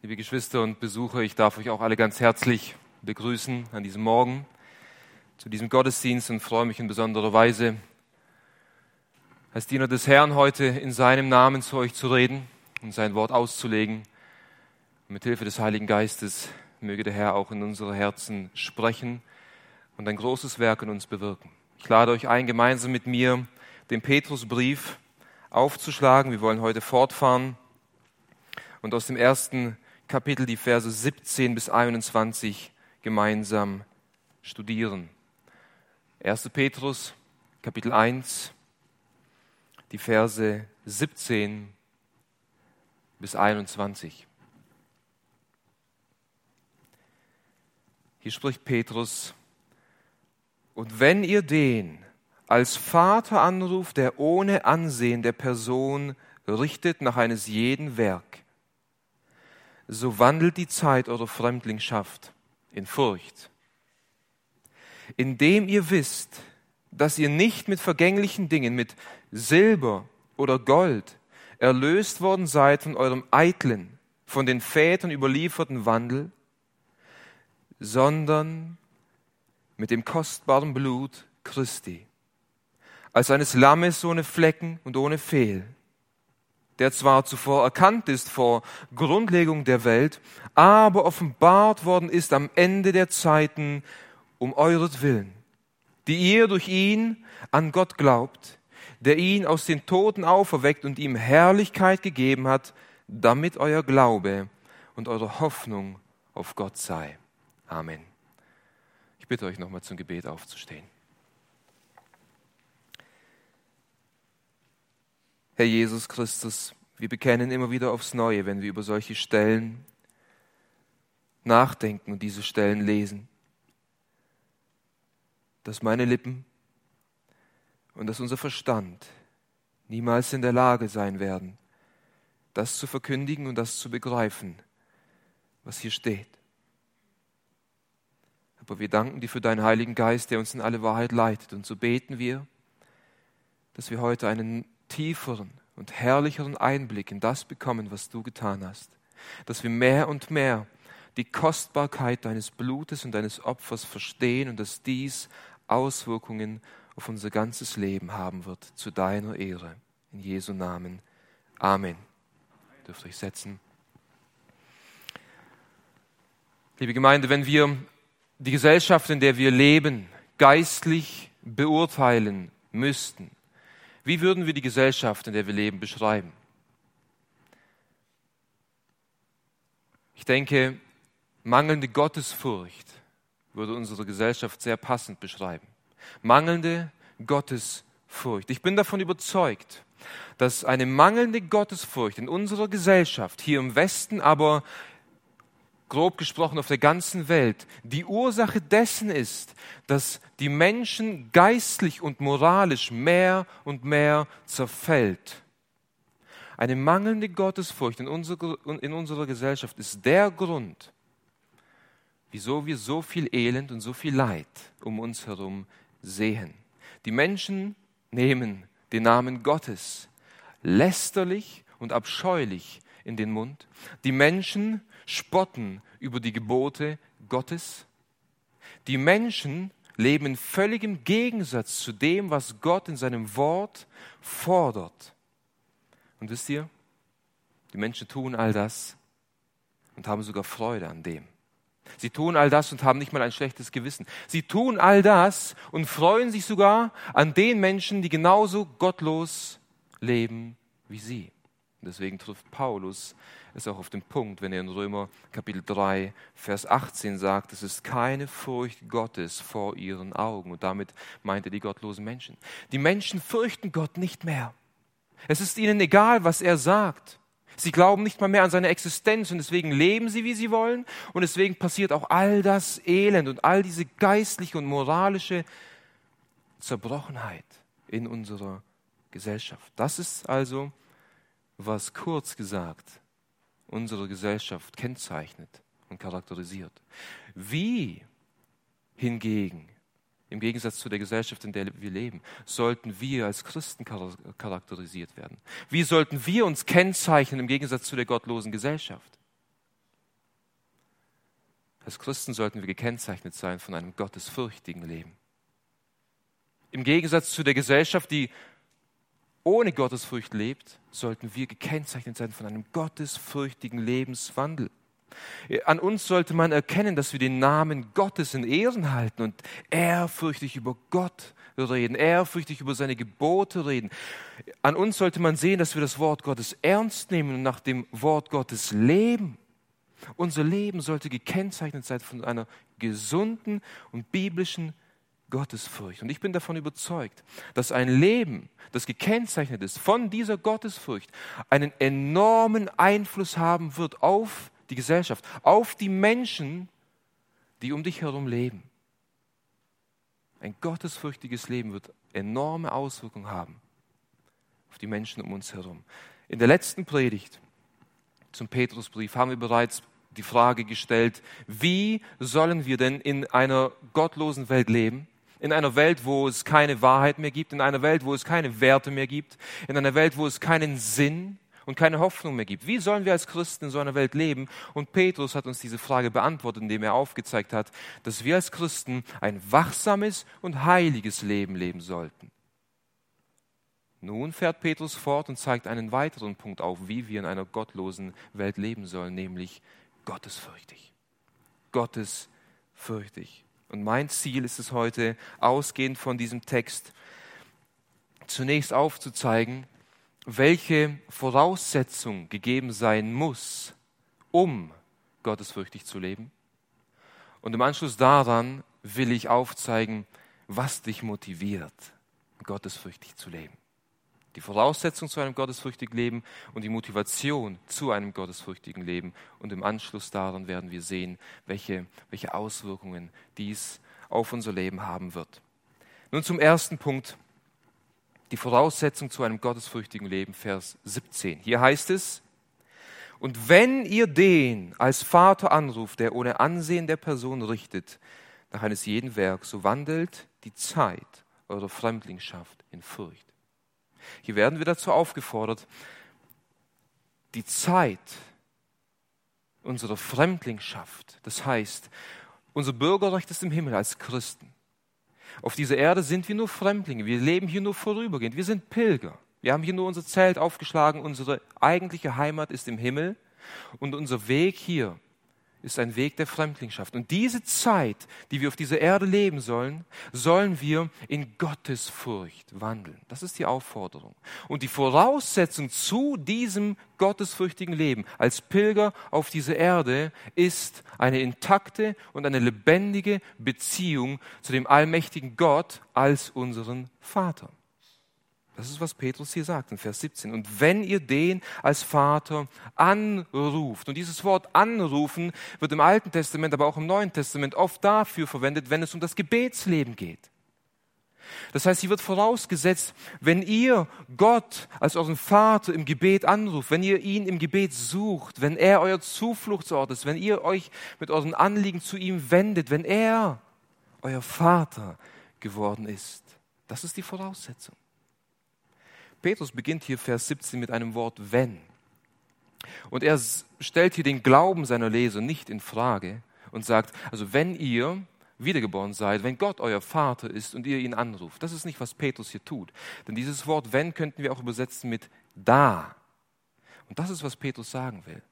Liebe Geschwister und Besucher, ich darf euch auch alle ganz herzlich begrüßen an diesem Morgen zu diesem Gottesdienst und freue mich in besonderer Weise, als Diener des Herrn heute in seinem Namen zu euch zu reden und sein Wort auszulegen. Mit Hilfe des Heiligen Geistes möge der Herr auch in unsere Herzen sprechen und ein großes Werk in uns bewirken. Ich lade euch ein, gemeinsam mit mir den Petrusbrief aufzuschlagen. Wir wollen heute fortfahren und aus dem ersten Kapitel die Verse 17 bis 21 gemeinsam studieren. 1. Petrus, Kapitel 1, die Verse 17 bis 21. Hier spricht Petrus, und wenn ihr den als Vater anruft, der ohne Ansehen der Person richtet nach eines jeden Werk, so wandelt die Zeit eurer Fremdlingschaft in Furcht, indem ihr wisst, dass ihr nicht mit vergänglichen Dingen, mit Silber oder Gold erlöst worden seid von eurem eitlen, von den Vätern überlieferten Wandel, sondern mit dem kostbaren Blut Christi, als eines Lammes ohne Flecken und ohne Fehl, der zwar zuvor erkannt ist vor Grundlegung der Welt, aber offenbart worden ist am Ende der Zeiten um euretwillen, die ihr durch ihn an Gott glaubt, der ihn aus den Toten auferweckt und ihm Herrlichkeit gegeben hat, damit euer Glaube und eure Hoffnung auf Gott sei. Amen. Ich bitte euch nochmal zum Gebet aufzustehen. Herr Jesus Christus, wir bekennen immer wieder aufs Neue, wenn wir über solche Stellen nachdenken und diese Stellen lesen, dass meine Lippen und dass unser Verstand niemals in der Lage sein werden, das zu verkündigen und das zu begreifen, was hier steht. Aber wir danken dir für deinen Heiligen Geist, der uns in alle Wahrheit leitet. Und so beten wir, dass wir heute einen tieferen und herrlicheren Einblick in das bekommen, was du getan hast. Dass wir mehr und mehr die Kostbarkeit deines Blutes und deines Opfers verstehen und dass dies Auswirkungen auf unser ganzes Leben haben wird, zu deiner Ehre. In Jesu Namen. Amen. Dürft euch setzen. Liebe Gemeinde, wenn wir die Gesellschaft, in der wir leben, geistlich beurteilen müssten, wie würden wir die Gesellschaft, in der wir leben, beschreiben? Ich denke, mangelnde Gottesfurcht würde unsere Gesellschaft sehr passend beschreiben. Mangelnde Gottesfurcht. Ich bin davon überzeugt, dass eine mangelnde Gottesfurcht in unserer Gesellschaft, hier im Westen, aber grob gesprochen auf der ganzen Welt, die Ursache dessen ist, dass die Menschen geistlich und moralisch mehr und mehr zerfällt. Eine mangelnde Gottesfurcht in unserer, in unserer Gesellschaft ist der Grund, wieso wir so viel Elend und so viel Leid um uns herum sehen. Die Menschen nehmen den Namen Gottes lästerlich und abscheulich in den Mund. Die Menschen spotten über die Gebote Gottes. Die Menschen leben in völligem Gegensatz zu dem, was Gott in seinem Wort fordert. Und wisst ihr, die Menschen tun all das und haben sogar Freude an dem. Sie tun all das und haben nicht mal ein schlechtes Gewissen. Sie tun all das und freuen sich sogar an den Menschen, die genauso gottlos leben wie sie. Deswegen trifft Paulus es auch auf den Punkt, wenn er in Römer Kapitel 3, Vers 18 sagt, es ist keine Furcht Gottes vor ihren Augen. Und damit meint er die gottlosen Menschen. Die Menschen fürchten Gott nicht mehr. Es ist ihnen egal, was er sagt. Sie glauben nicht mal mehr an seine Existenz und deswegen leben sie, wie sie wollen. Und deswegen passiert auch all das Elend und all diese geistliche und moralische Zerbrochenheit in unserer Gesellschaft. Das ist also was kurz gesagt unsere Gesellschaft kennzeichnet und charakterisiert. Wie hingegen, im Gegensatz zu der Gesellschaft, in der wir leben, sollten wir als Christen charakterisiert werden? Wie sollten wir uns kennzeichnen im Gegensatz zu der gottlosen Gesellschaft? Als Christen sollten wir gekennzeichnet sein von einem gottesfürchtigen Leben. Im Gegensatz zu der Gesellschaft, die ohne Gottesfurcht lebt, sollten wir gekennzeichnet sein von einem gottesfürchtigen Lebenswandel. An uns sollte man erkennen, dass wir den Namen Gottes in Ehren halten und ehrfürchtig über Gott reden, ehrfürchtig über seine Gebote reden. An uns sollte man sehen, dass wir das Wort Gottes ernst nehmen und nach dem Wort Gottes leben. Unser Leben sollte gekennzeichnet sein von einer gesunden und biblischen Gottesfurcht. Und ich bin davon überzeugt, dass ein Leben, das gekennzeichnet ist von dieser Gottesfurcht, einen enormen Einfluss haben wird auf die Gesellschaft, auf die Menschen, die um dich herum leben. Ein gottesfürchtiges Leben wird enorme Auswirkungen haben auf die Menschen um uns herum. In der letzten Predigt zum Petrusbrief haben wir bereits die Frage gestellt, wie sollen wir denn in einer gottlosen Welt leben? In einer Welt, wo es keine Wahrheit mehr gibt, in einer Welt, wo es keine Werte mehr gibt, in einer Welt, wo es keinen Sinn und keine Hoffnung mehr gibt. Wie sollen wir als Christen in so einer Welt leben? Und Petrus hat uns diese Frage beantwortet, indem er aufgezeigt hat, dass wir als Christen ein wachsames und heiliges Leben leben sollten. Nun fährt Petrus fort und zeigt einen weiteren Punkt auf, wie wir in einer gottlosen Welt leben sollen, nämlich gottesfürchtig. Gottesfürchtig. Und mein Ziel ist es heute, ausgehend von diesem Text, zunächst aufzuzeigen, welche Voraussetzung gegeben sein muss, um gottesfürchtig zu leben. Und im Anschluss daran will ich aufzeigen, was dich motiviert, gottesfürchtig zu leben. Die Voraussetzung zu einem gottesfürchtigen Leben und die Motivation zu einem gottesfürchtigen Leben. Und im Anschluss daran werden wir sehen, welche, welche Auswirkungen dies auf unser Leben haben wird. Nun zum ersten Punkt, die Voraussetzung zu einem gottesfürchtigen Leben, Vers 17. Hier heißt es, und wenn ihr den als Vater anruft, der ohne Ansehen der Person richtet, nach eines jeden Werk, so wandelt die Zeit eurer Fremdlingschaft in Furcht. Hier werden wir dazu aufgefordert, die Zeit unserer Fremdlingschaft, das heißt, unser Bürgerrecht ist im Himmel als Christen. Auf dieser Erde sind wir nur Fremdlinge, wir leben hier nur vorübergehend, wir sind Pilger. Wir haben hier nur unser Zelt aufgeschlagen, unsere eigentliche Heimat ist im Himmel und unser Weg hier ist ein Weg der Fremdlingschaft. Und diese Zeit, die wir auf dieser Erde leben sollen, sollen wir in Gottesfurcht wandeln. Das ist die Aufforderung. Und die Voraussetzung zu diesem gottesfürchtigen Leben als Pilger auf dieser Erde ist eine intakte und eine lebendige Beziehung zu dem allmächtigen Gott als unseren Vater. Das ist, was Petrus hier sagt in Vers 17. Und wenn ihr den als Vater anruft, und dieses Wort anrufen wird im Alten Testament, aber auch im Neuen Testament oft dafür verwendet, wenn es um das Gebetsleben geht. Das heißt, hier wird vorausgesetzt, wenn ihr Gott als euren Vater im Gebet anruft, wenn ihr ihn im Gebet sucht, wenn er euer Zufluchtsort ist, wenn ihr euch mit euren Anliegen zu ihm wendet, wenn er euer Vater geworden ist. Das ist die Voraussetzung. Petrus beginnt hier Vers 17 mit einem Wort wenn. Und er stellt hier den Glauben seiner Leser nicht in Frage und sagt, also wenn ihr wiedergeboren seid, wenn Gott euer Vater ist und ihr ihn anruft. Das ist nicht, was Petrus hier tut. Denn dieses Wort wenn könnten wir auch übersetzen mit da. Und das ist, was Petrus sagen will.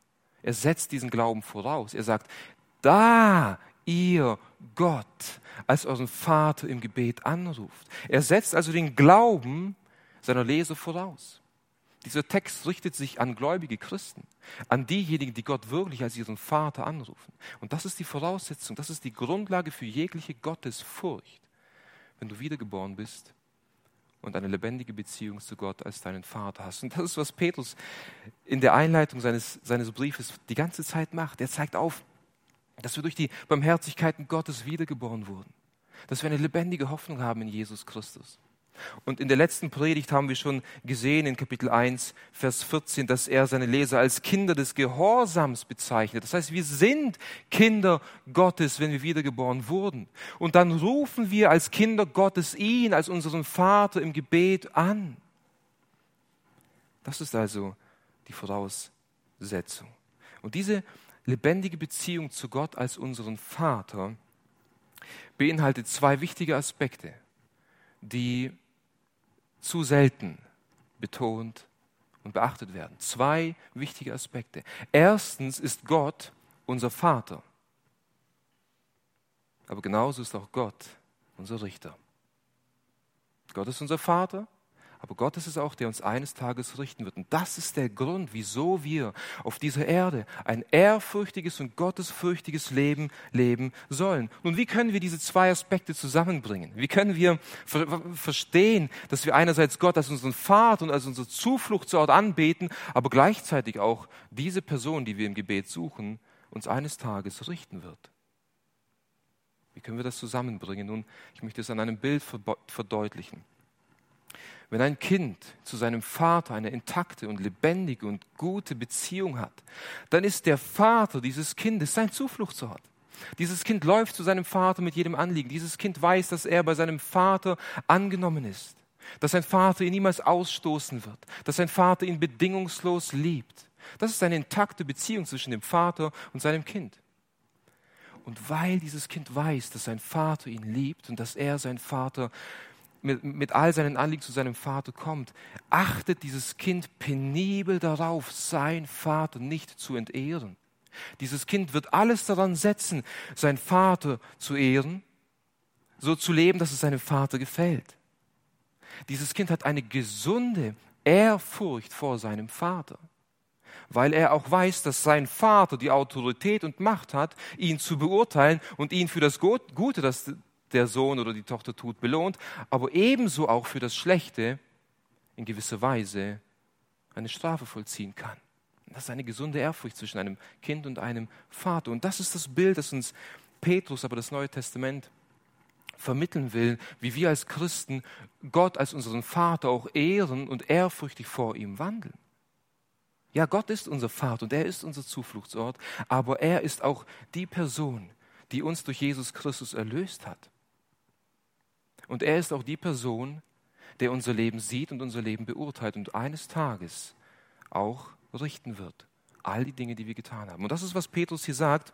Er setzt diesen Glauben voraus. Er sagt, da ihr Gott als euren Vater im Gebet anruft. Er setzt also den Glauben seiner Leser voraus. Dieser Text richtet sich an gläubige Christen, an diejenigen, die Gott wirklich als ihren Vater anrufen. Und das ist die Voraussetzung, das ist die Grundlage für jegliche Gottesfurcht, wenn du wiedergeboren bist und eine lebendige Beziehung zu Gott als deinen Vater hast. Und das ist, was Petrus in der Einleitung seines, seines Briefes die ganze Zeit macht. Er zeigt auf, dass wir durch die Barmherzigkeiten Gottes wiedergeboren wurden, dass wir eine lebendige Hoffnung haben in Jesus Christus. Und in der letzten Predigt haben wir schon gesehen in Kapitel 1, Vers 14, dass er seine Leser als Kinder des Gehorsams bezeichnet. Das heißt, wir sind Kinder Gottes, wenn wir wiedergeboren wurden. Und dann rufen wir als Kinder Gottes ihn, als unseren Vater im Gebet an. Das ist also die Voraussetzung. Und diese, lebendige Beziehung zu Gott als unseren Vater beinhaltet zwei wichtige Aspekte, die zu selten betont und beachtet werden. Zwei wichtige Aspekte. Erstens ist Gott unser Vater. Aber genauso ist auch Gott unser Richter. Gott ist unser Vater aber Gott ist es auch, der uns eines Tages richten wird. Und das ist der Grund, wieso wir auf dieser Erde ein ehrfürchtiges und gottesfürchtiges Leben leben sollen. Nun, wie können wir diese zwei Aspekte zusammenbringen? Wie können wir ver verstehen, dass wir einerseits Gott als unseren Vater und als unser Zufluchtsort anbeten, aber gleichzeitig auch diese Person, die wir im Gebet suchen, uns eines Tages richten wird? Wie können wir das zusammenbringen? Nun, ich möchte es an einem Bild verdeutlichen. Wenn ein Kind zu seinem Vater eine intakte und lebendige und gute Beziehung hat, dann ist der Vater dieses Kindes sein Zufluchtsort. Dieses Kind läuft zu seinem Vater mit jedem Anliegen. Dieses Kind weiß, dass er bei seinem Vater angenommen ist, dass sein Vater ihn niemals ausstoßen wird, dass sein Vater ihn bedingungslos liebt. Das ist eine intakte Beziehung zwischen dem Vater und seinem Kind. Und weil dieses Kind weiß, dass sein Vater ihn liebt und dass er sein Vater mit, mit all seinen Anliegen zu seinem Vater kommt, achtet dieses Kind penibel darauf, sein Vater nicht zu entehren. Dieses Kind wird alles daran setzen, sein Vater zu ehren, so zu leben, dass es seinem Vater gefällt. Dieses Kind hat eine gesunde Ehrfurcht vor seinem Vater, weil er auch weiß, dass sein Vater die Autorität und Macht hat, ihn zu beurteilen und ihn für das Gute, das der Sohn oder die Tochter tut, belohnt, aber ebenso auch für das Schlechte in gewisser Weise eine Strafe vollziehen kann. Das ist eine gesunde Ehrfurcht zwischen einem Kind und einem Vater. Und das ist das Bild, das uns Petrus, aber das Neue Testament vermitteln will, wie wir als Christen Gott als unseren Vater auch ehren und ehrfürchtig vor ihm wandeln. Ja, Gott ist unser Vater und er ist unser Zufluchtsort, aber er ist auch die Person, die uns durch Jesus Christus erlöst hat. Und er ist auch die Person, der unser Leben sieht und unser Leben beurteilt und eines Tages auch richten wird. All die Dinge, die wir getan haben. Und das ist, was Petrus hier sagt,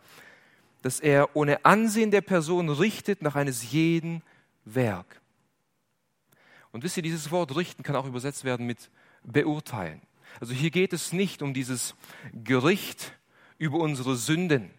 dass er ohne Ansehen der Person richtet nach eines jeden Werk. Und wisst ihr, dieses Wort richten kann auch übersetzt werden mit beurteilen. Also hier geht es nicht um dieses Gericht über unsere Sünden,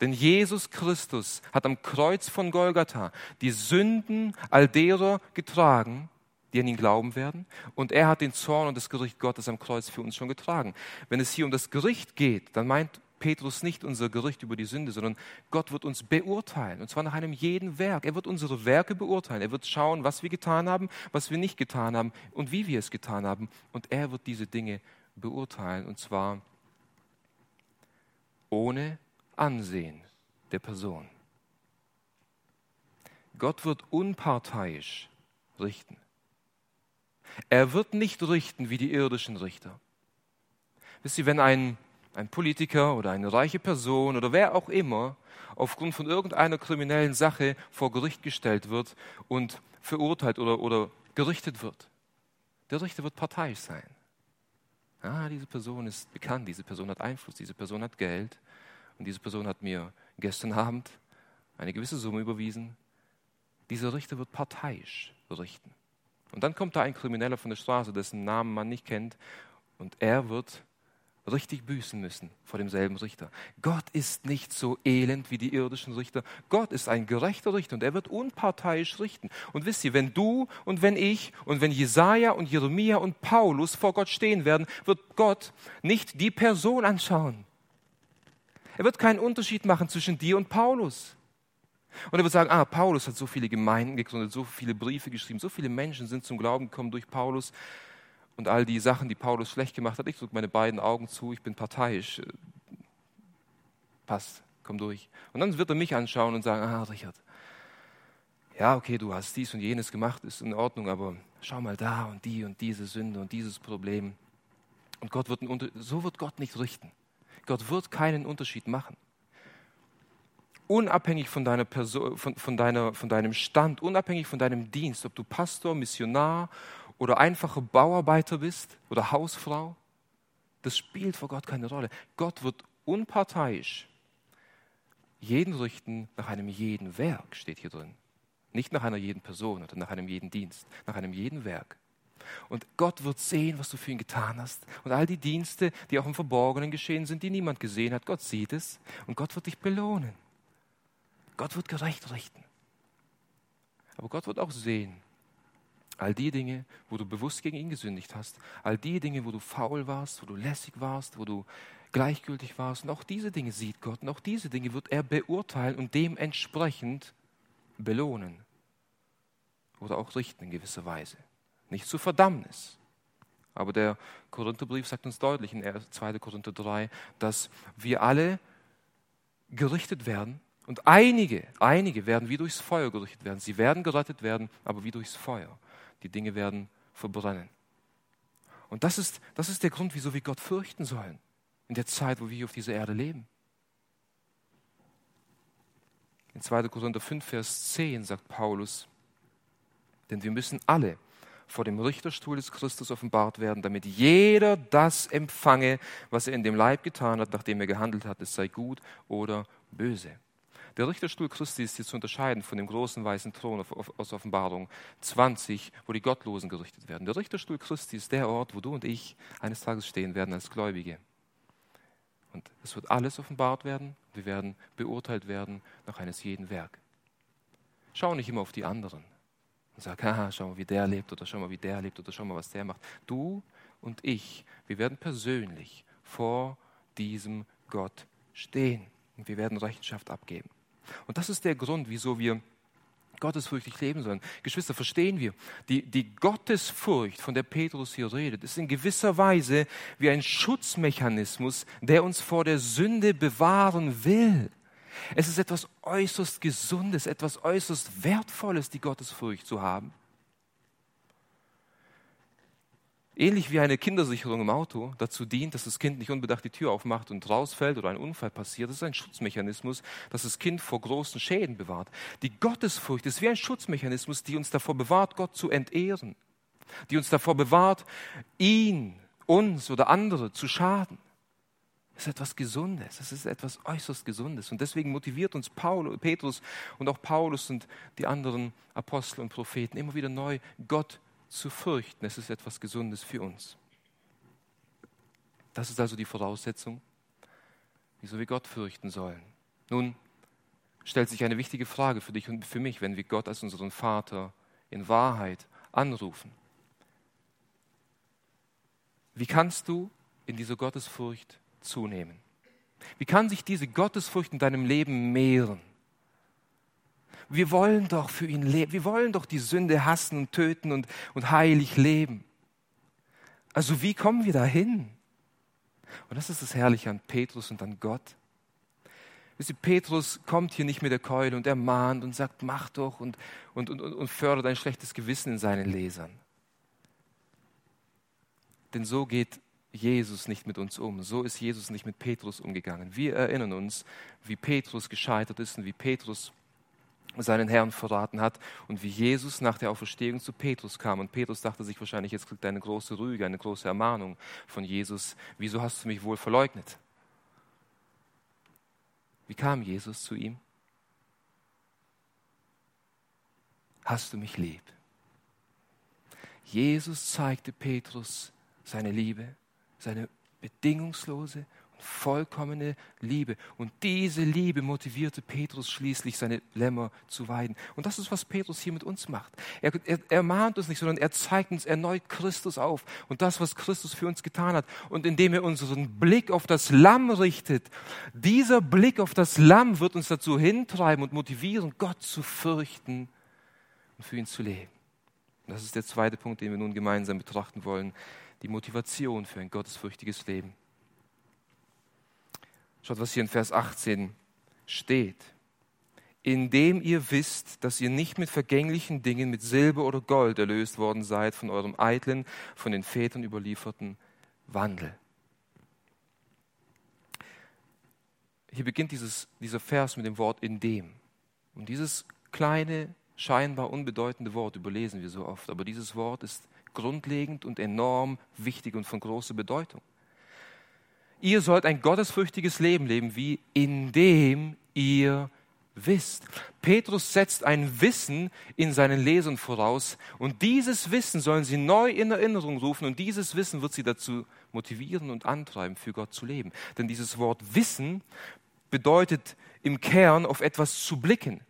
denn Jesus Christus hat am Kreuz von Golgatha die Sünden all derer getragen, die an ihn glauben werden. Und er hat den Zorn und das Gericht Gottes am Kreuz für uns schon getragen. Wenn es hier um das Gericht geht, dann meint Petrus nicht unser Gericht über die Sünde, sondern Gott wird uns beurteilen. Und zwar nach einem jeden Werk. Er wird unsere Werke beurteilen. Er wird schauen, was wir getan haben, was wir nicht getan haben und wie wir es getan haben. Und er wird diese Dinge beurteilen. Und zwar ohne Ansehen der Person. Gott wird unparteiisch richten. Er wird nicht richten wie die irdischen Richter. Wisst ihr, wenn ein, ein Politiker oder eine reiche Person oder wer auch immer aufgrund von irgendeiner kriminellen Sache vor Gericht gestellt wird und verurteilt oder, oder gerichtet wird, der Richter wird parteiisch sein. Ah, diese Person ist bekannt, diese Person hat Einfluss, diese Person hat Geld, und diese Person hat mir gestern Abend eine gewisse Summe überwiesen. Dieser Richter wird parteiisch berichten. Und dann kommt da ein Krimineller von der Straße, dessen Namen man nicht kennt, und er wird richtig büßen müssen vor demselben Richter. Gott ist nicht so elend wie die irdischen Richter. Gott ist ein gerechter Richter und er wird unparteiisch richten. Und wisst ihr, wenn du und wenn ich und wenn Jesaja und Jeremia und Paulus vor Gott stehen werden, wird Gott nicht die Person anschauen, er wird keinen Unterschied machen zwischen dir und Paulus. Und er wird sagen, ah, Paulus hat so viele Gemeinden gegründet, so viele Briefe geschrieben, so viele Menschen sind zum Glauben gekommen durch Paulus. Und all die Sachen, die Paulus schlecht gemacht hat, ich drücke meine beiden Augen zu, ich bin parteiisch. Passt, komm durch. Und dann wird er mich anschauen und sagen, ah, Richard, ja, okay, du hast dies und jenes gemacht, ist in Ordnung, aber schau mal da und die und diese Sünde und dieses Problem. Und Gott wird, so wird Gott nicht richten. Gott wird keinen Unterschied machen. Unabhängig von, deiner Person, von, von, deiner, von deinem Stand, unabhängig von deinem Dienst, ob du Pastor, Missionar oder einfacher Bauarbeiter bist oder Hausfrau, das spielt vor Gott keine Rolle. Gott wird unparteiisch jeden richten nach einem jeden Werk, steht hier drin. Nicht nach einer jeden Person oder nach einem jeden Dienst, nach einem jeden Werk. Und Gott wird sehen, was du für ihn getan hast. Und all die Dienste, die auch im Verborgenen geschehen sind, die niemand gesehen hat, Gott sieht es und Gott wird dich belohnen. Gott wird gerecht richten. Aber Gott wird auch sehen, all die Dinge, wo du bewusst gegen ihn gesündigt hast, all die Dinge, wo du faul warst, wo du lässig warst, wo du gleichgültig warst, und auch diese Dinge sieht Gott, und auch diese Dinge wird er beurteilen und dementsprechend belohnen oder auch richten in gewisser Weise. Nicht zur Verdammnis. Aber der Korintherbrief sagt uns deutlich in 2. Korinther 3, dass wir alle gerichtet werden und einige, einige werden wie durchs Feuer gerichtet werden. Sie werden gerettet werden, aber wie durchs Feuer. Die Dinge werden verbrennen. Und das ist, das ist der Grund, wieso wir Gott fürchten sollen in der Zeit, wo wir auf dieser Erde leben. In 2. Korinther 5, Vers 10 sagt Paulus, denn wir müssen alle vor dem Richterstuhl des Christus offenbart werden, damit jeder das empfange, was er in dem Leib getan hat, nachdem er gehandelt hat, es sei gut oder böse. Der Richterstuhl Christi ist hier zu unterscheiden von dem großen weißen Thron aus Offenbarung 20, wo die Gottlosen gerichtet werden. Der Richterstuhl Christi ist der Ort, wo du und ich eines Tages stehen werden als Gläubige. Und es wird alles offenbart werden. Wir werden beurteilt werden nach eines jeden Werk. Schau nicht immer auf die anderen und sag, haha, schau mal, wie der lebt oder schau mal, wie der lebt oder schau mal, was der macht. Du und ich, wir werden persönlich vor diesem Gott stehen und wir werden Rechenschaft abgeben. Und das ist der Grund, wieso wir gottesfürchtig leben sollen. Geschwister, verstehen wir, die, die Gottesfurcht, von der Petrus hier redet, ist in gewisser Weise wie ein Schutzmechanismus, der uns vor der Sünde bewahren will. Es ist etwas äußerst Gesundes, etwas äußerst Wertvolles, die Gottesfurcht zu haben. Ähnlich wie eine Kindersicherung im Auto dazu dient, dass das Kind nicht unbedacht die Tür aufmacht und rausfällt oder ein Unfall passiert. Das ist ein Schutzmechanismus, dass das Kind vor großen Schäden bewahrt. Die Gottesfurcht ist wie ein Schutzmechanismus, die uns davor bewahrt, Gott zu entehren. Die uns davor bewahrt, ihn, uns oder andere zu schaden. Ist etwas Gesundes, das ist etwas äußerst Gesundes. Und deswegen motiviert uns Paulus, Petrus und auch Paulus und die anderen Apostel und Propheten immer wieder neu, Gott zu fürchten. Es ist etwas Gesundes für uns. Das ist also die Voraussetzung, wieso wir Gott fürchten sollen. Nun stellt sich eine wichtige Frage für dich und für mich, wenn wir Gott als unseren Vater in Wahrheit anrufen. Wie kannst du in dieser Gottesfurcht zunehmen? Wie kann sich diese Gottesfurcht in deinem Leben mehren? Wir wollen doch für ihn leben. Wir wollen doch die Sünde hassen und töten und, und heilig leben. Also wie kommen wir dahin? Und das ist das Herrliche an Petrus und an Gott. Petrus kommt hier nicht mit der Keule und ermahnt und sagt, mach doch und, und, und, und fördert ein schlechtes Gewissen in seinen Lesern. Denn so geht Jesus nicht mit uns um. So ist Jesus nicht mit Petrus umgegangen. Wir erinnern uns, wie Petrus gescheitert ist und wie Petrus seinen Herrn verraten hat und wie Jesus nach der Auferstehung zu Petrus kam. Und Petrus dachte sich wahrscheinlich, jetzt kriegt er eine große Rüge, eine große Ermahnung von Jesus. Wieso hast du mich wohl verleugnet? Wie kam Jesus zu ihm? Hast du mich lieb? Jesus zeigte Petrus seine Liebe seine bedingungslose und vollkommene Liebe. Und diese Liebe motivierte Petrus schließlich, seine Lämmer zu weiden. Und das ist, was Petrus hier mit uns macht. Er, er, er mahnt uns nicht, sondern er zeigt uns erneut Christus auf und das, was Christus für uns getan hat. Und indem er unseren Blick auf das Lamm richtet, dieser Blick auf das Lamm wird uns dazu hintreiben und motivieren, Gott zu fürchten und für ihn zu leben. Das ist der zweite Punkt, den wir nun gemeinsam betrachten wollen die Motivation für ein gottesfürchtiges Leben. Schaut, was hier in Vers 18 steht. Indem ihr wisst, dass ihr nicht mit vergänglichen Dingen, mit Silber oder Gold erlöst worden seid von eurem eitlen, von den Vätern überlieferten Wandel. Hier beginnt dieses, dieser Vers mit dem Wort in dem. Und dieses kleine, scheinbar unbedeutende Wort überlesen wir so oft, aber dieses Wort ist grundlegend und enorm wichtig und von großer Bedeutung. ihr sollt ein gottesfürchtiges Leben leben, wie indem ihr wisst. Petrus setzt ein Wissen in seinen Lesern voraus und dieses Wissen sollen sie neu in Erinnerung rufen und dieses Wissen wird sie dazu motivieren und antreiben, für Gott zu leben. Denn dieses Wort Wissen bedeutet im Kern auf etwas zu blicken.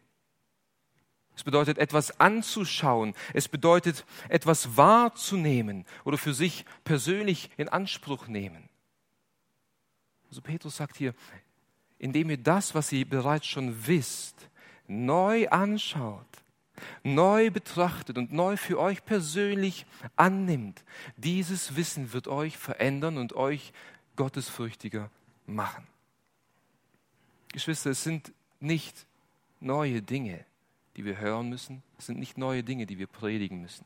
Es bedeutet etwas anzuschauen. Es bedeutet etwas wahrzunehmen oder für sich persönlich in Anspruch nehmen. Also Petrus sagt hier, indem ihr das, was ihr bereits schon wisst, neu anschaut, neu betrachtet und neu für euch persönlich annimmt. Dieses Wissen wird euch verändern und euch gottesfürchtiger machen. Geschwister, es sind nicht neue Dinge, die wir hören müssen. Es sind nicht neue Dinge, die wir predigen müssen,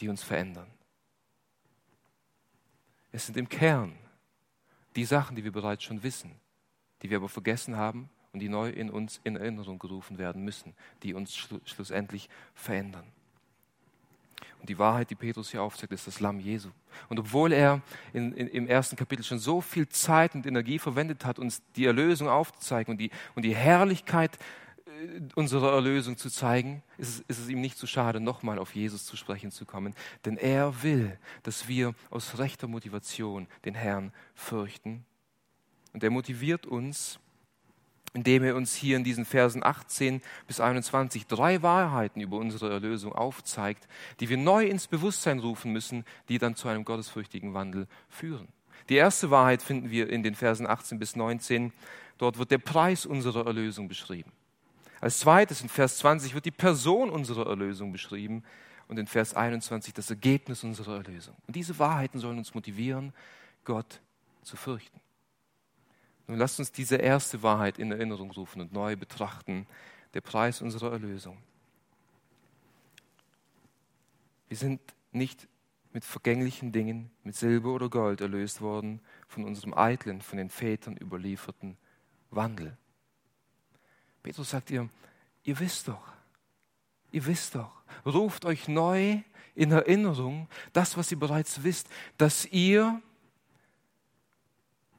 die uns verändern. Es sind im Kern die Sachen, die wir bereits schon wissen, die wir aber vergessen haben und die neu in uns in Erinnerung gerufen werden müssen, die uns schlu schlussendlich verändern. Und die Wahrheit, die Petrus hier aufzeigt, ist das Lamm Jesu. Und obwohl er in, in, im ersten Kapitel schon so viel Zeit und Energie verwendet hat, uns die Erlösung aufzuzeigen und die, und die Herrlichkeit äh, unserer Erlösung zu zeigen, ist es, ist es ihm nicht zu schade, nochmal auf Jesus zu sprechen zu kommen. Denn er will, dass wir aus rechter Motivation den Herrn fürchten. Und er motiviert uns, indem er uns hier in diesen Versen 18 bis 21 drei Wahrheiten über unsere Erlösung aufzeigt, die wir neu ins Bewusstsein rufen müssen, die dann zu einem gottesfürchtigen Wandel führen. Die erste Wahrheit finden wir in den Versen 18 bis 19. Dort wird der Preis unserer Erlösung beschrieben. Als zweites in Vers 20 wird die Person unserer Erlösung beschrieben und in Vers 21 das Ergebnis unserer Erlösung. Und diese Wahrheiten sollen uns motivieren, Gott zu fürchten. Nun lasst uns diese erste Wahrheit in Erinnerung rufen und neu betrachten, der Preis unserer Erlösung. Wir sind nicht mit vergänglichen Dingen, mit Silber oder Gold erlöst worden von unserem eitlen, von den Vätern überlieferten Wandel. Petrus sagt ihr, ihr wisst doch, ihr wisst doch, ruft euch neu in Erinnerung, das, was ihr bereits wisst, dass ihr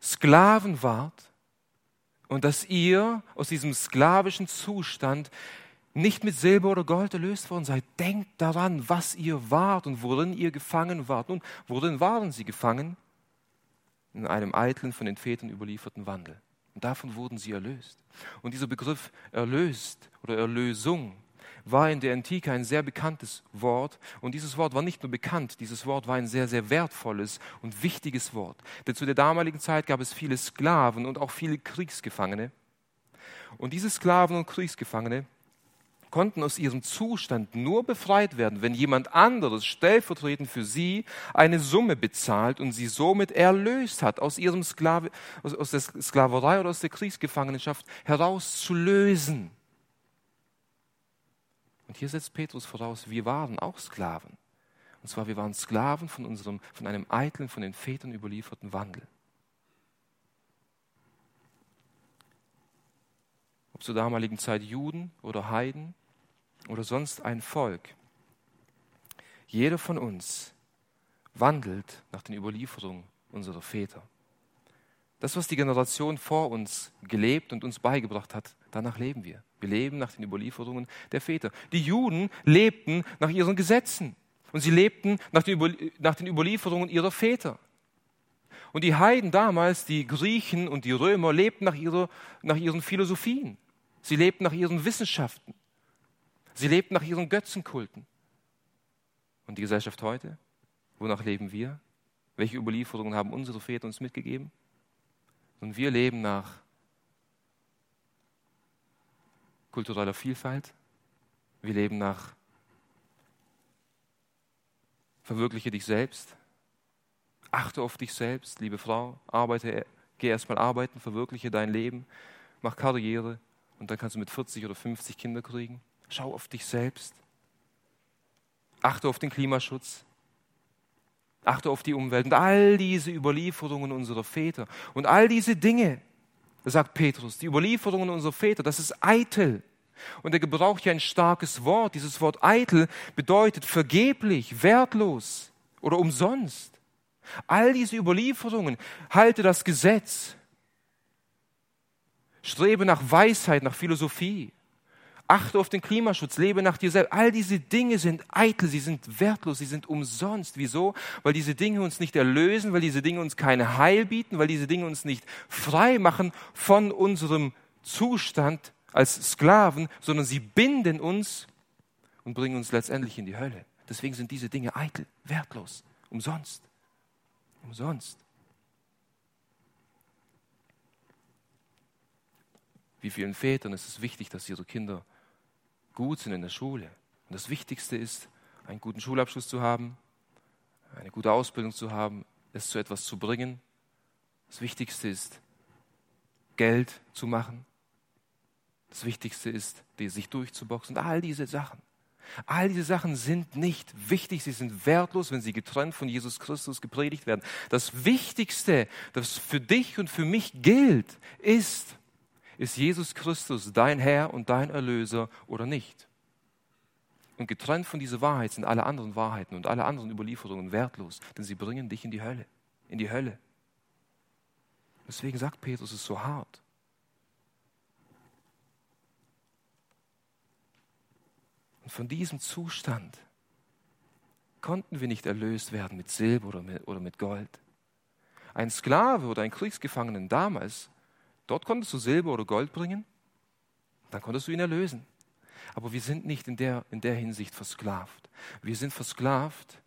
Sklaven wart und dass ihr aus diesem sklavischen Zustand nicht mit Silber oder Gold erlöst worden seid. Denkt daran, was ihr wart und worin ihr gefangen wart. Nun, worin waren sie gefangen? In einem eitlen, von den Vätern überlieferten Wandel. Und davon wurden sie erlöst. Und dieser Begriff erlöst oder Erlösung war in der Antike ein sehr bekanntes Wort. Und dieses Wort war nicht nur bekannt, dieses Wort war ein sehr, sehr wertvolles und wichtiges Wort. Denn zu der damaligen Zeit gab es viele Sklaven und auch viele Kriegsgefangene. Und diese Sklaven und Kriegsgefangene konnten aus ihrem Zustand nur befreit werden, wenn jemand anderes stellvertretend für sie eine Summe bezahlt und sie somit erlöst hat, aus ihrem Sklave, aus, aus der Sklaverei oder aus der Kriegsgefangenschaft herauszulösen. Und hier setzt Petrus voraus, wir waren auch Sklaven. Und zwar, wir waren Sklaven von, unserem, von einem eitlen, von den Vätern überlieferten Wandel. ob zur damaligen Zeit Juden oder Heiden oder sonst ein Volk. Jeder von uns wandelt nach den Überlieferungen unserer Väter. Das, was die Generation vor uns gelebt und uns beigebracht hat, danach leben wir. Wir leben nach den Überlieferungen der Väter. Die Juden lebten nach ihren Gesetzen und sie lebten nach den, Überlieferungen ihrer Väter. Und die Heiden damals, die Griechen und die Römer, lebten nach, ihrer, nach ihren Philosophien. Sie lebten nach ihren Wissenschaften. Sie lebten nach ihren Götzenkulten. Und die Gesellschaft heute? Wonach leben wir? Welche Überlieferungen haben unsere Väter uns mitgegeben? Und wir leben nach kultureller Vielfalt. Wir leben nach Verwirkliche dich selbst. Achte auf dich selbst, liebe Frau. Arbeite, geh erstmal arbeiten, verwirkliche dein Leben, mach Karriere, und dann kannst du mit 40 oder 50 Kinder kriegen. Schau auf dich selbst. Achte auf den Klimaschutz. Achte auf die Umwelt und all diese Überlieferungen unserer Väter und all diese Dinge, sagt Petrus, die Überlieferungen unserer Väter, das ist eitel. Und er gebraucht hier ein starkes Wort. Dieses Wort eitel bedeutet vergeblich, wertlos oder umsonst. All diese Überlieferungen, halte das Gesetz, strebe nach Weisheit, nach Philosophie, achte auf den Klimaschutz, lebe nach dir selbst. All diese Dinge sind eitel, sie sind wertlos, sie sind umsonst. Wieso? Weil diese Dinge uns nicht erlösen, weil diese Dinge uns kein Heil bieten, weil diese Dinge uns nicht frei machen von unserem Zustand als Sklaven, sondern sie binden uns und bringen uns letztendlich in die Hölle. Deswegen sind diese Dinge eitel, wertlos, umsonst. Umsonst. Wie vielen Vätern ist es wichtig, dass ihre Kinder gut sind in der Schule. Und das Wichtigste ist, einen guten Schulabschluss zu haben, eine gute Ausbildung zu haben, es zu etwas zu bringen. Das Wichtigste ist, Geld zu machen. Das Wichtigste ist, sich durchzuboxen all diese Sachen. All diese Sachen sind nicht wichtig, sie sind wertlos, wenn sie getrennt von Jesus Christus gepredigt werden. Das Wichtigste, das für dich und für mich gilt, ist, ist Jesus Christus dein Herr und dein Erlöser oder nicht? Und getrennt von dieser Wahrheit sind alle anderen Wahrheiten und alle anderen Überlieferungen wertlos, denn sie bringen dich in die Hölle, in die Hölle. Deswegen sagt Petrus es so hart. Und von diesem Zustand konnten wir nicht erlöst werden mit Silber oder mit, oder mit Gold. Ein Sklave oder ein Kriegsgefangenen damals Dort konntest du Silber oder Gold bringen, dann konntest du ihn erlösen. Aber wir sind nicht in der, in der Hinsicht versklavt. Wir sind versklavt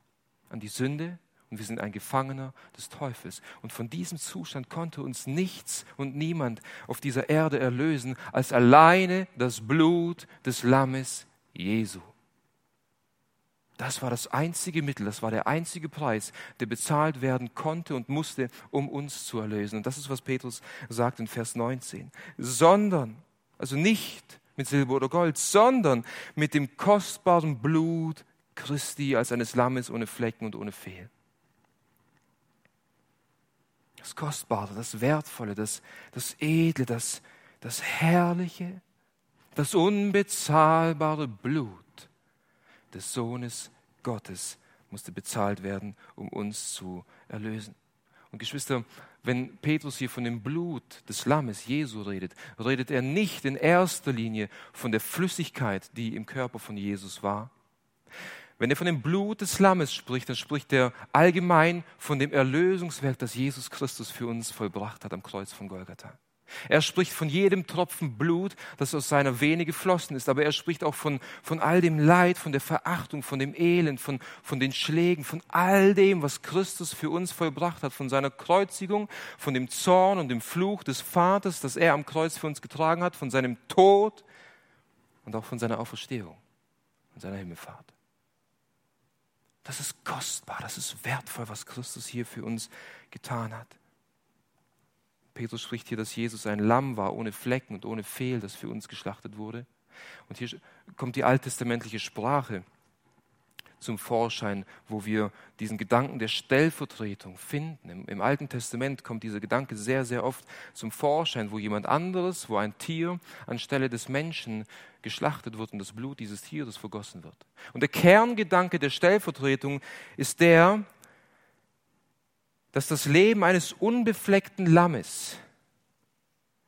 an die Sünde und wir sind ein Gefangener des Teufels. Und von diesem Zustand konnte uns nichts und niemand auf dieser Erde erlösen, als alleine das Blut des Lammes Jesu. Das war das einzige Mittel, das war der einzige Preis, der bezahlt werden konnte und musste, um uns zu erlösen. Und das ist, was Petrus sagt in Vers 19. Sondern, also nicht mit Silber oder Gold, sondern mit dem kostbaren Blut Christi als eines Lammes ohne Flecken und ohne Fehl. Das Kostbare, das Wertvolle, das, das Edle, das, das Herrliche, das unbezahlbare Blut des Sohnes Gottes musste bezahlt werden, um uns zu erlösen. Und Geschwister, wenn Petrus hier von dem Blut des Lammes Jesu redet, redet er nicht in erster Linie von der Flüssigkeit, die im Körper von Jesus war. Wenn er von dem Blut des Lammes spricht, dann spricht er allgemein von dem Erlösungswerk, das Jesus Christus für uns vollbracht hat am Kreuz von Golgatha. Er spricht von jedem Tropfen Blut, das aus seiner Vene geflossen ist, aber er spricht auch von, von all dem Leid, von der Verachtung, von dem Elend, von, von den Schlägen, von all dem, was Christus für uns vollbracht hat, von seiner Kreuzigung, von dem Zorn und dem Fluch des Vaters, das er am Kreuz für uns getragen hat, von seinem Tod und auch von seiner Auferstehung und seiner Himmelfahrt. Das ist kostbar, das ist wertvoll, was Christus hier für uns getan hat. Petrus spricht hier, dass Jesus ein Lamm war, ohne Flecken und ohne Fehl, das für uns geschlachtet wurde. Und hier kommt die alttestamentliche Sprache zum Vorschein, wo wir diesen Gedanken der Stellvertretung finden. Im, Im, Alten Testament kommt dieser Gedanke sehr, sehr oft zum Vorschein, wo jemand anderes, wo ein Tier anstelle des Menschen geschlachtet wird und das Blut dieses Tieres vergossen wird. Und der Kerngedanke der Stellvertretung ist der, dass das Leben eines unbefleckten Lammes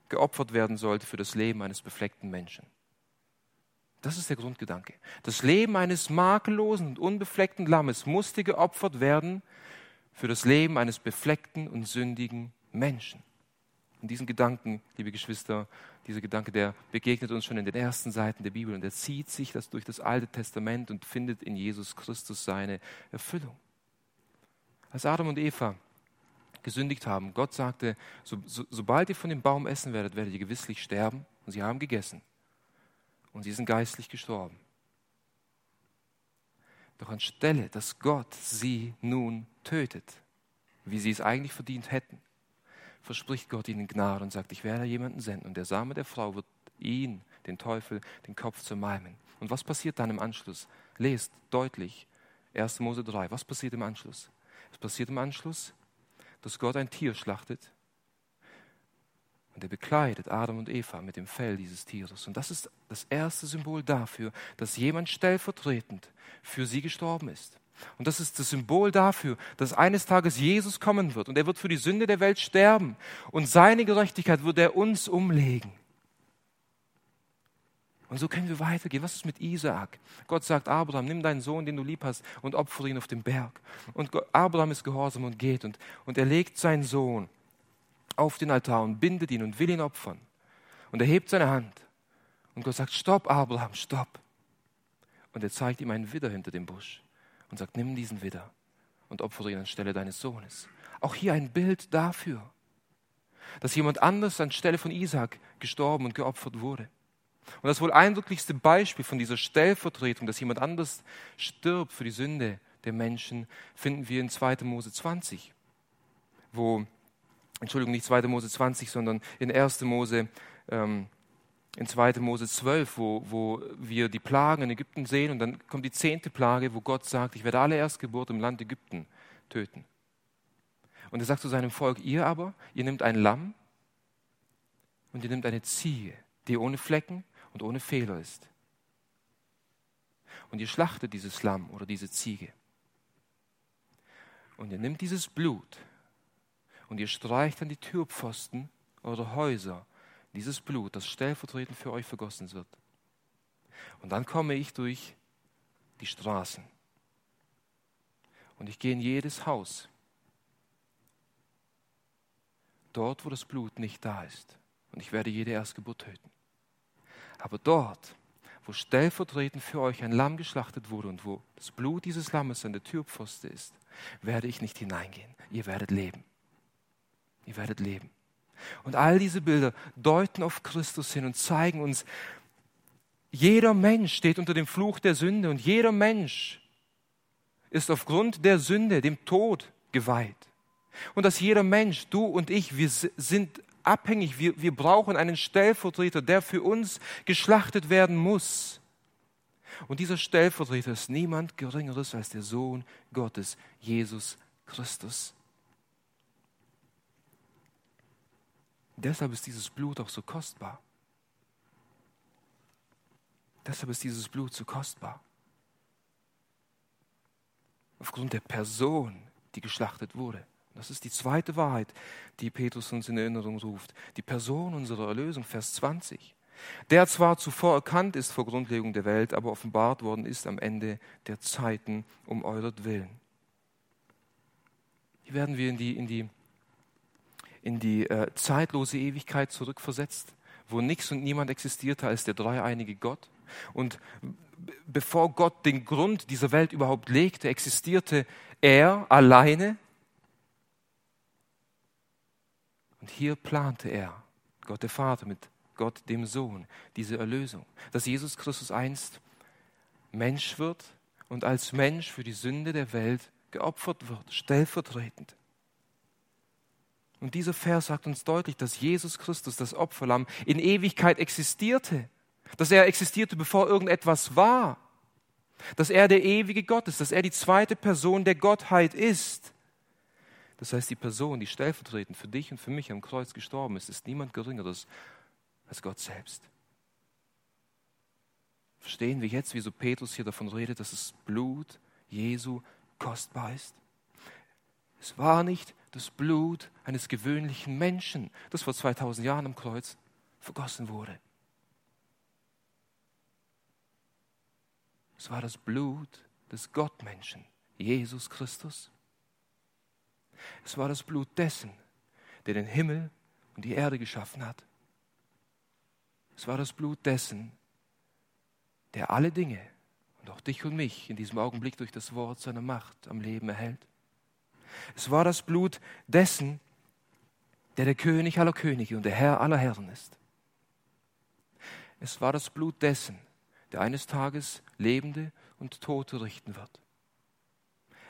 geopfert werden sollte für das Leben eines befleckten Menschen. Das ist der Grundgedanke. Das Leben eines makellosen und unbefleckten Lammes musste geopfert werden für das Leben eines befleckten und sündigen Menschen. Und diesen Gedanken, liebe Geschwister, dieser Gedanke, der begegnet uns schon in den ersten Seiten der Bibel und er zieht sich das durch das Alte Testament und findet in Jesus Christus seine Erfüllung. Als Adam und Eva gesündigt haben. Gott sagte, so, so, sobald ihr von dem Baum essen werdet, werdet ihr gewisslich sterben. Und sie haben gegessen. Und sie sind geistlich gestorben. Doch anstelle, dass Gott sie nun tötet, wie sie es eigentlich verdient hätten, verspricht Gott ihnen Gnade und sagt, ich werde jemanden senden und der Same der Frau wird ihn, den Teufel, den Kopf zermalmen. Und was passiert dann im Anschluss? Lest deutlich 1. Mose 3. Was passiert im Anschluss? Es passiert im Anschluss, dass Gott ein Tier schlachtet und er bekleidet Adam und Eva mit dem Fell dieses Tieres. Und das ist das erste Symbol dafür, dass jemand stellvertretend für sie gestorben ist. Und das ist das Symbol dafür, dass eines Tages Jesus kommen wird und er wird für die Sünde der Welt sterben und seine Gerechtigkeit wird er uns umlegen. Und so können wir weitergehen. Was ist mit Isaak? Gott sagt Abraham, nimm deinen Sohn, den du lieb hast, und opfere ihn auf dem Berg. Und Abraham ist gehorsam und geht. Und, und er legt seinen Sohn auf den Altar und bindet ihn und will ihn opfern. Und er hebt seine Hand. Und Gott sagt, stopp, Abraham, stopp. Und er zeigt ihm einen Widder hinter dem Busch und sagt, nimm diesen Widder und opfere ihn anstelle deines Sohnes. Auch hier ein Bild dafür, dass jemand anders anstelle von Isaac gestorben und geopfert wurde. Und das wohl eindrücklichste Beispiel von dieser Stellvertretung, dass jemand anders stirbt für die Sünde der Menschen, finden wir in 2. Mose 20, wo, Entschuldigung, nicht 2. Mose 20, sondern in 1. Mose, ähm, in 2. Mose 12, wo, wo wir die Plagen in Ägypten sehen und dann kommt die zehnte Plage, wo Gott sagt, ich werde alle Erstgeburten im Land Ägypten töten. Und er sagt zu seinem Volk, ihr aber, ihr nehmt ein Lamm und ihr nehmt eine Ziege, die ohne Flecken und ohne Fehler ist. Und ihr schlachtet dieses Lamm oder diese Ziege. Und ihr nimmt dieses Blut und ihr streicht an die Türpfosten eurer Häuser dieses Blut, das stellvertretend für euch vergossen wird. Und dann komme ich durch die Straßen. Und ich gehe in jedes Haus. Dort, wo das Blut nicht da ist. Und ich werde jede Erstgeburt töten. Aber dort, wo stellvertretend für euch ein Lamm geschlachtet wurde und wo das Blut dieses Lammes an der Türpfoste ist, werde ich nicht hineingehen. Ihr werdet leben. Ihr werdet leben. Und all diese Bilder deuten auf Christus hin und zeigen uns, jeder Mensch steht unter dem Fluch der Sünde und jeder Mensch ist aufgrund der Sünde dem Tod geweiht. Und dass jeder Mensch, du und ich, wir sind abhängig. Wir, wir brauchen einen Stellvertreter, der für uns geschlachtet werden muss. Und dieser Stellvertreter ist niemand Geringeres als der Sohn Gottes, Jesus Christus. Deshalb ist dieses Blut auch so kostbar. Deshalb ist dieses Blut so kostbar. Aufgrund der Person, die geschlachtet wurde. Das ist die zweite Wahrheit, die Petrus uns in Erinnerung ruft. Die Person unserer Erlösung, Vers 20. Der zwar zuvor erkannt ist vor Grundlegung der Welt, aber offenbart worden ist am Ende der Zeiten um euretwillen. Hier werden wir in die, in die, in die äh, zeitlose Ewigkeit zurückversetzt, wo nichts und niemand existierte als der dreieinige Gott. Und bevor Gott den Grund dieser Welt überhaupt legte, existierte er alleine Und hier plante er, Gott der Vater mit Gott dem Sohn, diese Erlösung, dass Jesus Christus einst Mensch wird und als Mensch für die Sünde der Welt geopfert wird, stellvertretend. Und dieser Vers sagt uns deutlich, dass Jesus Christus, das Opferlamm, in Ewigkeit existierte, dass er existierte, bevor irgendetwas war, dass er der ewige Gott ist, dass er die zweite Person der Gottheit ist. Das heißt, die Person, die stellvertretend für dich und für mich am Kreuz gestorben ist, ist niemand Geringeres als Gott selbst. Verstehen wir jetzt, wieso Petrus hier davon redet, dass das Blut Jesu kostbar ist? Es war nicht das Blut eines gewöhnlichen Menschen, das vor 2000 Jahren am Kreuz vergossen wurde. Es war das Blut des Gottmenschen, Jesus Christus. Es war das Blut dessen, der den Himmel und die Erde geschaffen hat. Es war das Blut dessen, der alle Dinge und auch dich und mich in diesem Augenblick durch das Wort seiner Macht am Leben erhält. Es war das Blut dessen, der der König aller Könige und der Herr aller Herren ist. Es war das Blut dessen, der eines Tages Lebende und Tote richten wird.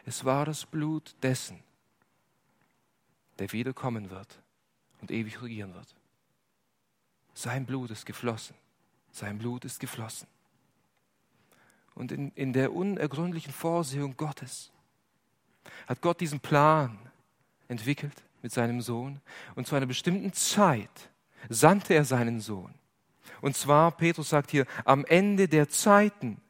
Es war das Blut dessen, der wiederkommen wird und ewig regieren wird. Sein Blut ist geflossen. Sein Blut ist geflossen. Und in, in der unergründlichen Vorsehung Gottes hat Gott diesen Plan entwickelt mit seinem Sohn. Und zu einer bestimmten Zeit sandte er seinen Sohn. Und zwar, Petrus sagt hier, am Ende der Zeiten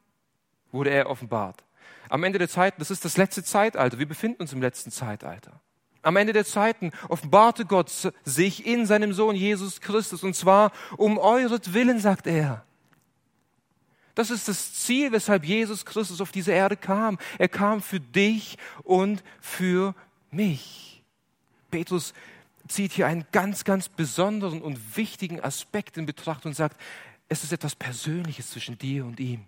wurde er offenbart. am Ende der Zeiten, das ist das letzte Zeitalter. Wir befinden uns im letzten Zeitalter. Am Ende der Zeiten offenbarte Gott sich in seinem Sohn Jesus Christus und zwar um euretwillen, sagt er. Das ist das Ziel, weshalb Jesus Christus auf diese Erde kam. Er kam für dich und für mich. Petrus zieht hier einen ganz, ganz besonderen und wichtigen Aspekt in Betracht und sagt, es ist etwas Persönliches zwischen dir und ihm.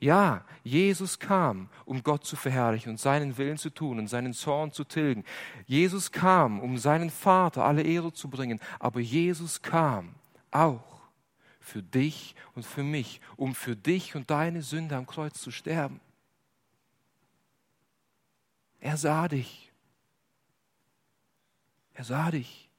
Ja, Jesus kam, um Gott zu verherrlichen und seinen Willen zu tun und seinen Zorn zu tilgen. Jesus kam, um seinen Vater alle Ehre zu bringen. Aber Jesus kam auch für dich und für mich, um für dich und deine Sünde am Kreuz zu sterben. Er sah dich. Er sah dich.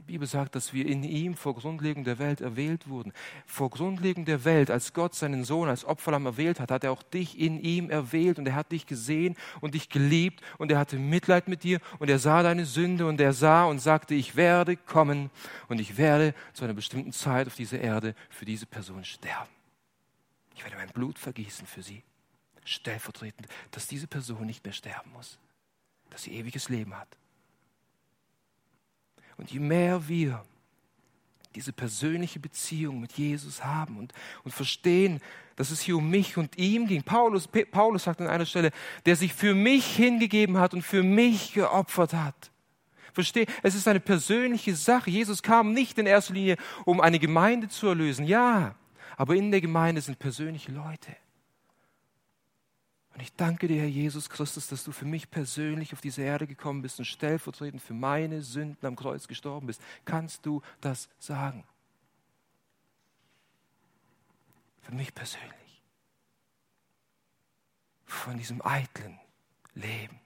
Die Bibel sagt, dass wir in ihm vor Grundlegung der Welt erwählt wurden. Vor Grundlegung der Welt, als Gott seinen Sohn als Opferlamm erwählt hat, hat er auch dich in ihm erwählt und er hat dich gesehen und dich geliebt und er hatte Mitleid mit dir und er sah deine Sünde und er sah und sagte, ich werde kommen und ich werde zu einer bestimmten Zeit auf dieser Erde für diese Person sterben. Ich werde mein Blut vergießen für sie, stellvertretend, dass diese Person nicht mehr sterben muss, dass sie ewiges Leben hat. Und je mehr wir diese persönliche Beziehung mit Jesus haben und, und verstehen, dass es hier um mich und ihm ging. Paulus, Paulus sagt an einer Stelle, der sich für mich hingegeben hat und für mich geopfert hat. Verstehe, es ist eine persönliche Sache. Jesus kam nicht in erster Linie, um eine Gemeinde zu erlösen. Ja, aber in der Gemeinde sind persönliche Leute. Und ich danke dir, Herr Jesus Christus, dass du für mich persönlich auf diese Erde gekommen bist und stellvertretend für meine Sünden am Kreuz gestorben bist. Kannst du das sagen? Für mich persönlich. Von diesem eitlen Leben.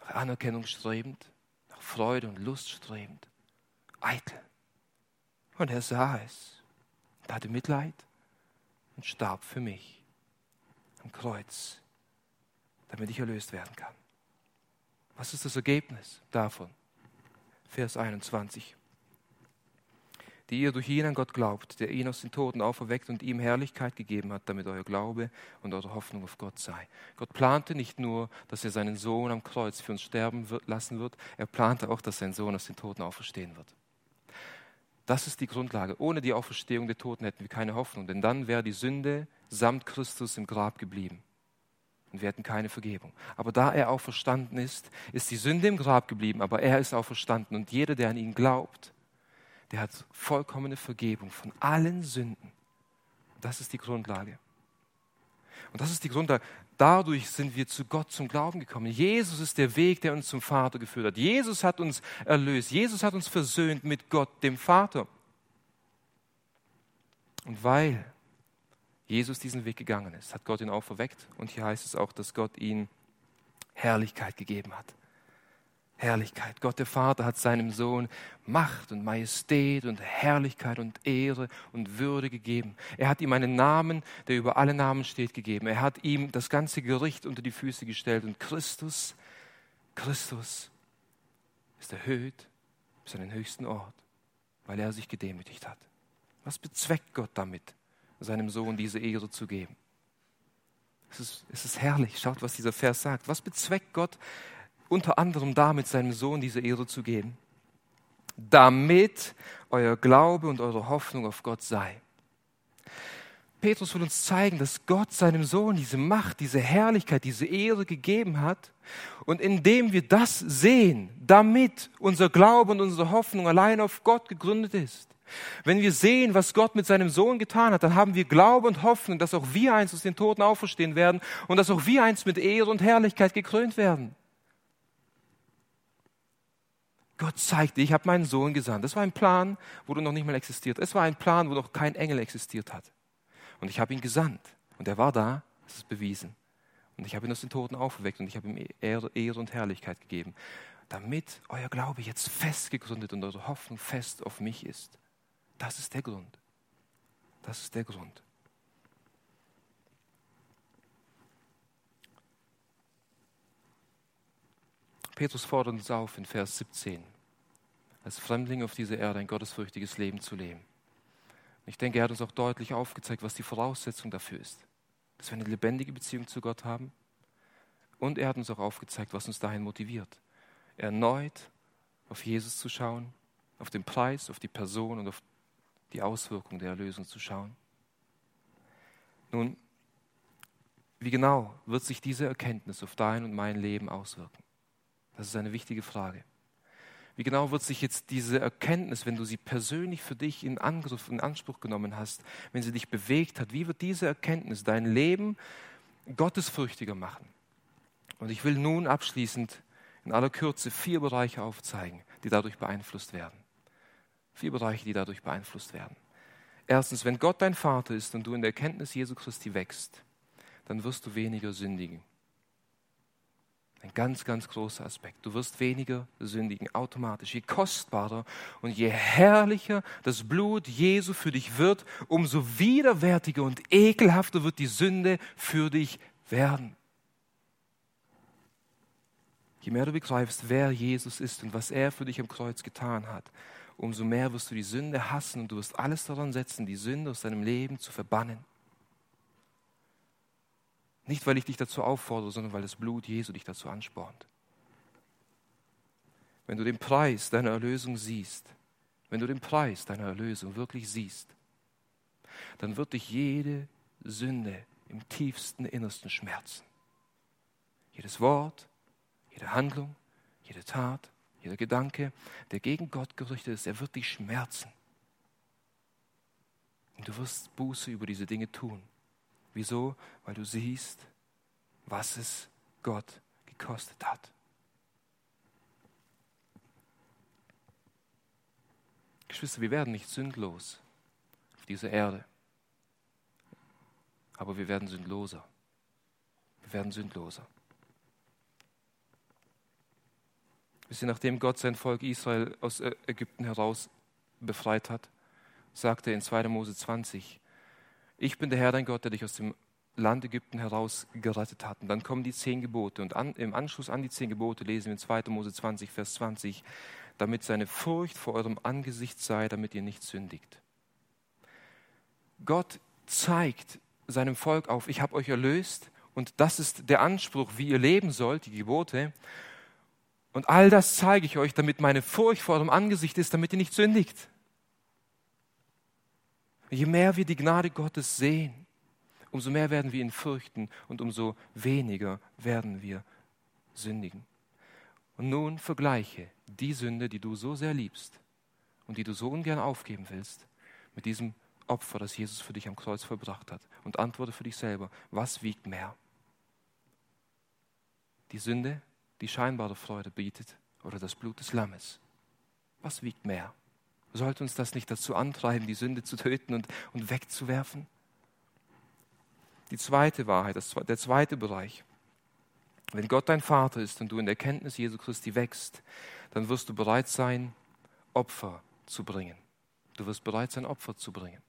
Nach Anerkennung strebend, nach Freude und Lust strebend. Eitel. Und er sah es, hatte Mitleid und starb für mich am Kreuz, damit ich erlöst werden kann. Was ist das Ergebnis davon? Vers 21. Die ihr durch ihn an Gott glaubt, der ihn aus den Toten auferweckt und ihm Herrlichkeit gegeben hat, damit euer Glaube und eure Hoffnung auf Gott sei. Gott plante nicht nur, dass er seinen Sohn am Kreuz für uns sterben wird, lassen wird, er plante auch, dass sein Sohn aus den Toten auferstehen wird. Das ist die Grundlage. Ohne die Auferstehung der Toten hätten wir keine Hoffnung, denn dann wäre die Sünde samt Christus im Grab geblieben. Und wir hätten keine Vergebung. Aber da er auferstanden ist, ist die Sünde im Grab geblieben, aber er ist auferstanden. Und jeder, der an ihn glaubt, der hat vollkommene Vergebung von allen Sünden. Das ist die Grundlage. Und das ist die Grundlage. Dadurch sind wir zu Gott zum Glauben gekommen. Jesus ist der Weg, der uns zum Vater geführt hat. Jesus hat uns erlöst. Jesus hat uns versöhnt mit Gott, dem Vater. Und weil Jesus diesen Weg gegangen ist, hat Gott ihn auch verweckt. Und hier heißt es auch, dass Gott ihm Herrlichkeit gegeben hat. Herrlichkeit. Gott der Vater hat seinem Sohn Macht und Majestät und Herrlichkeit und Ehre und Würde gegeben. Er hat ihm einen Namen, der über alle Namen steht, gegeben. Er hat ihm das ganze Gericht unter die Füße gestellt. Und Christus, Christus ist erhöht bis an den höchsten Ort, weil er sich gedemütigt hat. Was bezweckt Gott damit? seinem Sohn diese Ehre zu geben. Es ist, es ist herrlich. Schaut, was dieser Vers sagt. Was bezweckt Gott unter anderem damit, seinem Sohn diese Ehre zu geben? Damit euer Glaube und eure Hoffnung auf Gott sei. Petrus will uns zeigen, dass Gott seinem Sohn diese Macht, diese Herrlichkeit, diese Ehre gegeben hat. Und indem wir das sehen, damit unser Glaube und unsere Hoffnung allein auf Gott gegründet ist, wenn wir sehen, was Gott mit seinem Sohn getan hat, dann haben wir Glaube und Hoffnung, dass auch wir eins aus den Toten auferstehen werden und dass auch wir eins mit Ehre und Herrlichkeit gekrönt werden. Gott zeigte, ich habe meinen Sohn gesandt. Das war ein Plan, wo du noch nicht mal existiert. Es war ein Plan, wo noch kein Engel existiert hat. Und ich habe ihn gesandt. Und er war da, das ist bewiesen. Und ich habe ihn aus den Toten aufgeweckt und ich habe ihm Ehre, Ehre und Herrlichkeit gegeben, damit euer Glaube jetzt fest gegründet und eure Hoffnung fest auf mich ist. Das ist der Grund. Das ist der Grund. Petrus fordert uns auf in Vers 17, als Fremdling auf dieser Erde ein gottesfürchtiges Leben zu leben. Ich denke, er hat uns auch deutlich aufgezeigt, was die Voraussetzung dafür ist, dass wir eine lebendige Beziehung zu Gott haben. Und er hat uns auch aufgezeigt, was uns dahin motiviert, erneut auf Jesus zu schauen, auf den Preis, auf die Person und auf die Auswirkung der Erlösung zu schauen. Nun, wie genau wird sich diese Erkenntnis auf dein und mein Leben auswirken? Das ist eine wichtige Frage. Wie genau wird sich jetzt diese Erkenntnis, wenn du sie persönlich für dich in Angriff, in Anspruch genommen hast, wenn sie dich bewegt hat, wie wird diese Erkenntnis dein Leben gottesfürchtiger machen? Und ich will nun abschließend in aller Kürze vier Bereiche aufzeigen, die dadurch beeinflusst werden. Vier Bereiche, die dadurch beeinflusst werden. Erstens, wenn Gott dein Vater ist und du in der Erkenntnis Jesu Christi wächst, dann wirst du weniger sündigen. Ein ganz, ganz großer Aspekt. Du wirst weniger sündigen, automatisch. Je kostbarer und je herrlicher das Blut Jesu für dich wird, umso widerwärtiger und ekelhafter wird die Sünde für dich werden. Je mehr du begreifst, wer Jesus ist und was er für dich am Kreuz getan hat, umso mehr wirst du die Sünde hassen und du wirst alles daran setzen, die Sünde aus deinem Leben zu verbannen. Nicht, weil ich dich dazu auffordere, sondern weil das Blut Jesu dich dazu anspornt. Wenn du den Preis deiner Erlösung siehst, wenn du den Preis deiner Erlösung wirklich siehst, dann wird dich jede Sünde im tiefsten Innersten schmerzen. Jedes Wort, jede Handlung, jede Tat, jeder Gedanke, der gegen Gott gerichtet ist, er wird dich schmerzen. Und du wirst Buße über diese Dinge tun. Wieso? Weil du siehst, was es Gott gekostet hat. Geschwister, wir werden nicht sündlos auf dieser Erde, aber wir werden sündloser. Wir werden sündloser. Wisst ihr, nachdem Gott sein Volk Israel aus Ägypten heraus befreit hat, sagte er in 2. Mose 20, ich bin der Herr dein Gott, der dich aus dem Land Ägypten heraus gerettet hat. Und dann kommen die zehn Gebote. Und an, im Anschluss an die zehn Gebote lesen wir in 2. Mose 20, Vers 20, damit seine Furcht vor eurem Angesicht sei, damit ihr nicht sündigt. Gott zeigt seinem Volk auf, ich habe euch erlöst und das ist der Anspruch, wie ihr leben sollt, die Gebote. Und all das zeige ich euch, damit meine Furcht vor eurem Angesicht ist, damit ihr nicht sündigt. Je mehr wir die Gnade Gottes sehen, umso mehr werden wir ihn fürchten und umso weniger werden wir sündigen. Und nun vergleiche die Sünde, die du so sehr liebst und die du so ungern aufgeben willst, mit diesem Opfer, das Jesus für dich am Kreuz vollbracht hat. Und antworte für dich selber, was wiegt mehr? Die Sünde, die scheinbare Freude bietet, oder das Blut des Lammes? Was wiegt mehr? Sollte uns das nicht dazu antreiben, die Sünde zu töten und, und wegzuwerfen? Die zweite Wahrheit, das, der zweite Bereich. Wenn Gott dein Vater ist und du in der Kenntnis Jesu Christi wächst, dann wirst du bereit sein, Opfer zu bringen. Du wirst bereit sein, Opfer zu bringen.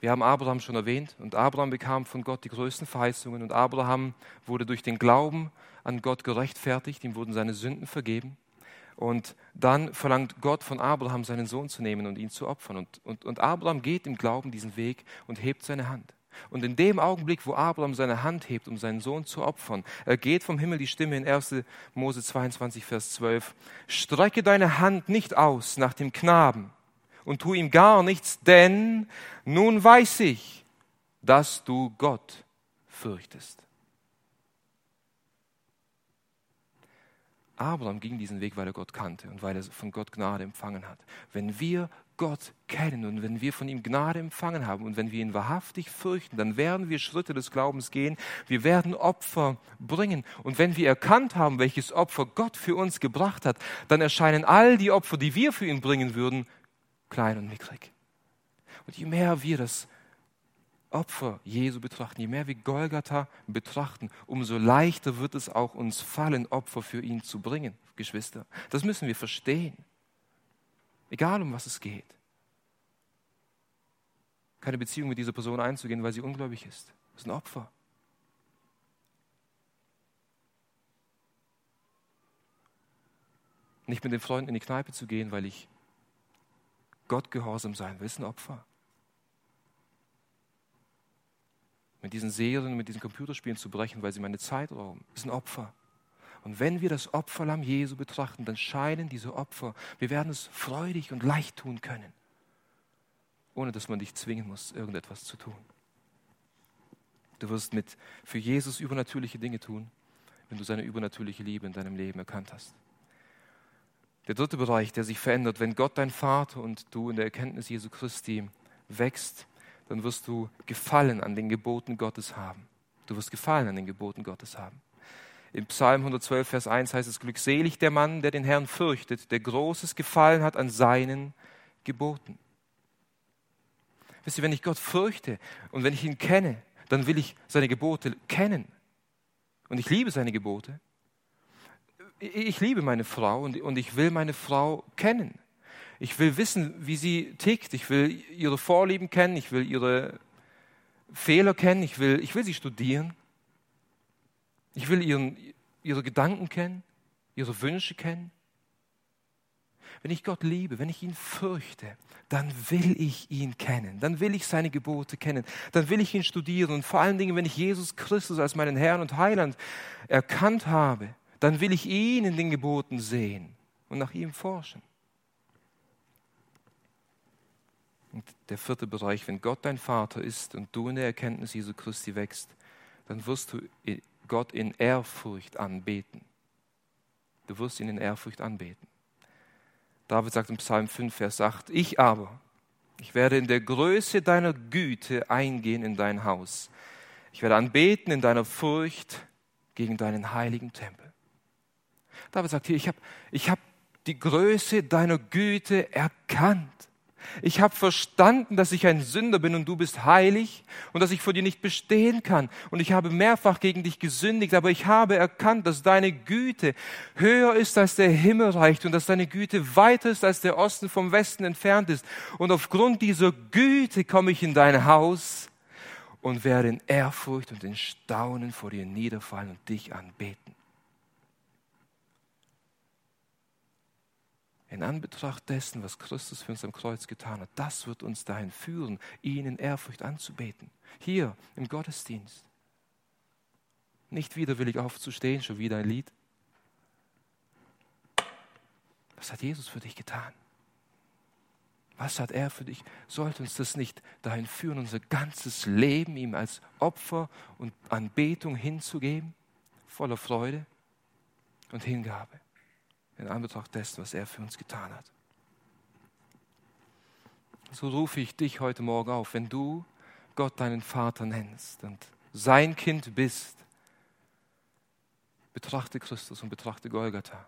Wir haben Abraham schon erwähnt und Abraham bekam von Gott die größten Verheißungen und Abraham wurde durch den Glauben an Gott gerechtfertigt, ihm wurden seine Sünden vergeben. Und dann verlangt Gott von Abraham, seinen Sohn zu nehmen und ihn zu opfern. Und, und, und Abraham geht im Glauben diesen Weg und hebt seine Hand. Und in dem Augenblick, wo Abraham seine Hand hebt, um seinen Sohn zu opfern, ergeht vom Himmel die Stimme in 1. Mose 22, Vers 12, strecke deine Hand nicht aus nach dem Knaben und tu ihm gar nichts, denn nun weiß ich, dass du Gott fürchtest. Abraham ging diesen Weg, weil er Gott kannte und weil er von Gott Gnade empfangen hat. Wenn wir Gott kennen und wenn wir von ihm Gnade empfangen haben und wenn wir ihn wahrhaftig fürchten, dann werden wir Schritte des Glaubens gehen. Wir werden Opfer bringen. Und wenn wir erkannt haben, welches Opfer Gott für uns gebracht hat, dann erscheinen all die Opfer, die wir für ihn bringen würden, klein und mickrig. Und je mehr wir das Opfer Jesu betrachten, je mehr wir Golgatha betrachten, umso leichter wird es auch uns fallen, Opfer für ihn zu bringen, Geschwister. Das müssen wir verstehen. Egal um was es geht. Keine Beziehung mit dieser Person einzugehen, weil sie ungläubig ist. Das ist ein Opfer. Nicht mit den Freunden in die Kneipe zu gehen, weil ich Gott gehorsam sein will, ist ein Opfer. Mit diesen Serien, mit diesen Computerspielen zu brechen, weil sie meine Zeit rauben, ist ein Opfer. Und wenn wir das Opferlamm Jesu betrachten, dann scheinen diese Opfer, wir werden es freudig und leicht tun können, ohne dass man dich zwingen muss, irgendetwas zu tun. Du wirst mit für Jesus übernatürliche Dinge tun, wenn du seine übernatürliche Liebe in deinem Leben erkannt hast. Der dritte Bereich, der sich verändert, wenn Gott dein Vater und du in der Erkenntnis Jesu Christi wächst, dann wirst du Gefallen an den Geboten Gottes haben. Du wirst Gefallen an den Geboten Gottes haben. Im Psalm 112, Vers 1 heißt es, glückselig der Mann, der den Herrn fürchtet, der großes Gefallen hat an seinen Geboten. Wisst ihr, wenn ich Gott fürchte und wenn ich ihn kenne, dann will ich seine Gebote kennen. Und ich liebe seine Gebote. Ich liebe meine Frau und ich will meine Frau kennen. Ich will wissen, wie sie tickt. Ich will ihre Vorlieben kennen. Ich will ihre Fehler kennen. Ich will, ich will sie studieren. Ich will ihren, ihre Gedanken kennen, ihre Wünsche kennen. Wenn ich Gott liebe, wenn ich ihn fürchte, dann will ich ihn kennen, dann will ich seine Gebote kennen, dann will ich ihn studieren und vor allen Dingen, wenn ich Jesus Christus als meinen Herrn und Heiland erkannt habe, dann will ich ihn in den Geboten sehen und nach ihm forschen. Und der vierte Bereich, wenn Gott dein Vater ist und du in der Erkenntnis Jesu Christi wächst, dann wirst du Gott in Ehrfurcht anbeten. Du wirst ihn in Ehrfurcht anbeten. David sagt im Psalm 5, Vers 8, ich aber, ich werde in der Größe deiner Güte eingehen in dein Haus. Ich werde anbeten in deiner Furcht gegen deinen heiligen Tempel. David sagt hier, ich habe ich hab die Größe deiner Güte erkannt. Ich habe verstanden, dass ich ein Sünder bin und du bist heilig und dass ich vor dir nicht bestehen kann. Und ich habe mehrfach gegen dich gesündigt, aber ich habe erkannt, dass deine Güte höher ist als der Himmel reicht und dass deine Güte weiter ist als der Osten vom Westen entfernt ist. Und aufgrund dieser Güte komme ich in dein Haus und werde in Ehrfurcht und in Staunen vor dir niederfallen und dich anbeten. In Anbetracht dessen, was Christus für uns am Kreuz getan hat, das wird uns dahin führen, ihn in Ehrfurcht anzubeten. Hier im Gottesdienst. Nicht widerwillig aufzustehen, schon wieder ein Lied. Was hat Jesus für dich getan? Was hat er für dich? Sollte uns das nicht dahin führen, unser ganzes Leben ihm als Opfer und Anbetung hinzugeben? Voller Freude und Hingabe in Anbetracht dessen, was er für uns getan hat. So rufe ich dich heute Morgen auf, wenn du Gott deinen Vater nennst und sein Kind bist, betrachte Christus und betrachte Golgatha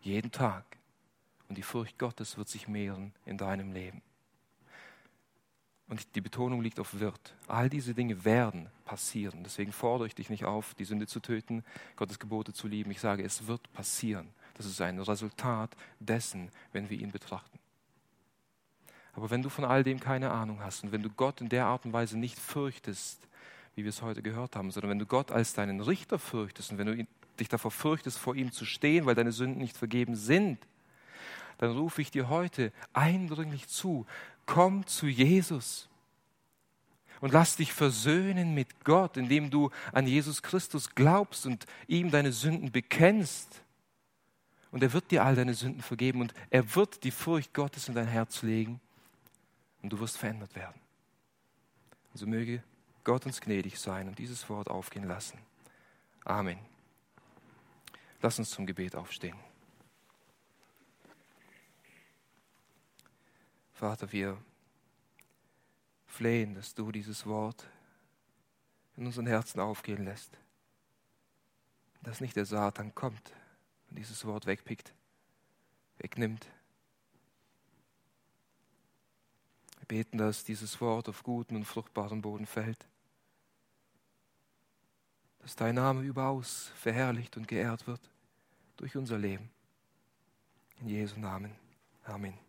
jeden Tag und die Furcht Gottes wird sich mehren in deinem Leben. Und die Betonung liegt auf wird. All diese Dinge werden passieren. Deswegen fordere ich dich nicht auf, die Sünde zu töten, Gottes Gebote zu lieben. Ich sage, es wird passieren. Das ist ein Resultat dessen, wenn wir ihn betrachten. Aber wenn du von all dem keine Ahnung hast und wenn du Gott in der Art und Weise nicht fürchtest, wie wir es heute gehört haben, sondern wenn du Gott als deinen Richter fürchtest und wenn du dich davor fürchtest, vor ihm zu stehen, weil deine Sünden nicht vergeben sind, dann rufe ich dir heute eindringlich zu, komm zu Jesus und lass dich versöhnen mit Gott, indem du an Jesus Christus glaubst und ihm deine Sünden bekennst. Und er wird dir all deine Sünden vergeben und er wird die Furcht Gottes in dein Herz legen und du wirst verändert werden. Also möge Gott uns gnädig sein und dieses Wort aufgehen lassen. Amen. Lass uns zum Gebet aufstehen. Vater, wir flehen, dass du dieses Wort in unseren Herzen aufgehen lässt. Dass nicht der Satan kommt und dieses Wort wegpickt, wegnimmt. Wir beten, dass dieses Wort auf guten und fruchtbaren Boden fällt. Dass dein Name überaus verherrlicht und geehrt wird durch unser Leben. In Jesu Namen. Amen.